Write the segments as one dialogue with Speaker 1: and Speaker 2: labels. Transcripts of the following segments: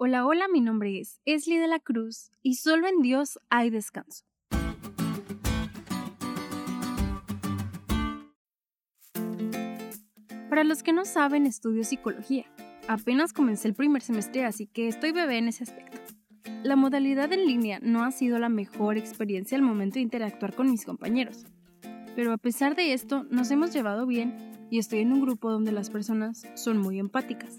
Speaker 1: Hola, hola, mi nombre es Esli de la Cruz y solo en Dios hay descanso. Para los que no saben, estudio psicología. Apenas comencé el primer semestre, así que estoy bebé en ese aspecto. La modalidad en línea no ha sido la mejor experiencia al momento de interactuar con mis compañeros. Pero a pesar de esto, nos hemos llevado bien y estoy en un grupo donde las personas son muy empáticas.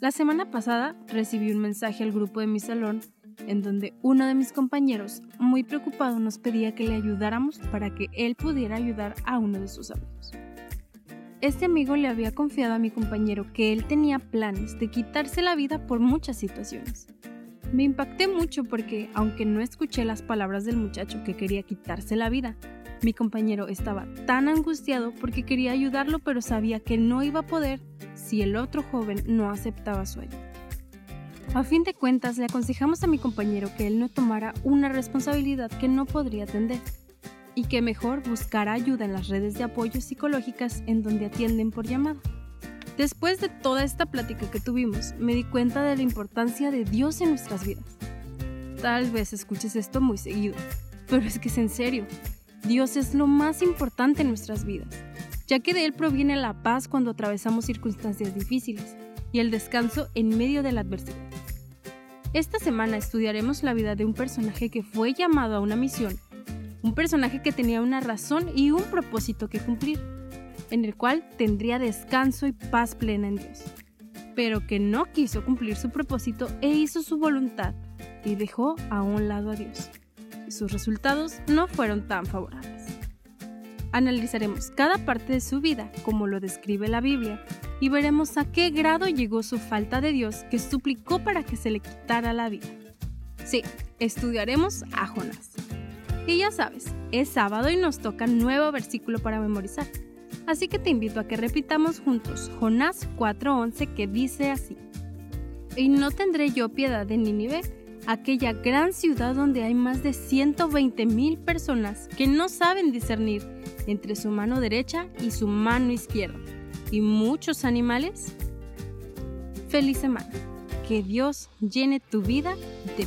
Speaker 1: La semana pasada recibí un mensaje al grupo de mi salón en donde uno de mis compañeros, muy preocupado, nos pedía que le ayudáramos para que él pudiera ayudar a uno de sus amigos. Este amigo le había confiado a mi compañero que él tenía planes de quitarse la vida por muchas situaciones. Me impacté mucho porque, aunque no escuché las palabras del muchacho que quería quitarse la vida, mi compañero estaba tan angustiado porque quería ayudarlo pero sabía que no iba a poder si el otro joven no aceptaba su ayuda. A fin de cuentas, le aconsejamos a mi compañero que él no tomara una responsabilidad que no podría atender y que mejor buscara ayuda en las redes de apoyo psicológicas en donde atienden por llamada. Después de toda esta plática que tuvimos, me di cuenta de la importancia de Dios en nuestras vidas. Tal vez escuches esto muy seguido, pero es que es en serio. Dios es lo más importante en nuestras vidas ya que de él proviene la paz cuando atravesamos circunstancias difíciles y el descanso en medio de la adversidad. Esta semana estudiaremos la vida de un personaje que fue llamado a una misión, un personaje que tenía una razón y un propósito que cumplir, en el cual tendría descanso y paz plena en Dios, pero que no quiso cumplir su propósito e hizo su voluntad y dejó a un lado a Dios. sus resultados no fueron tan favorables. Analizaremos cada parte de su vida, como lo describe la Biblia, y veremos a qué grado llegó su falta de Dios que suplicó para que se le quitara la vida. Sí, estudiaremos a Jonás. Y ya sabes, es sábado y nos toca nuevo versículo para memorizar. Así que te invito a que repitamos juntos Jonás 4:11 que dice así. Y no tendré yo piedad de Nínive, aquella gran ciudad donde hay más de 120 mil personas que no saben discernir entre su mano derecha y su mano izquierda, y muchos animales. Feliz semana. Que Dios llene tu vida de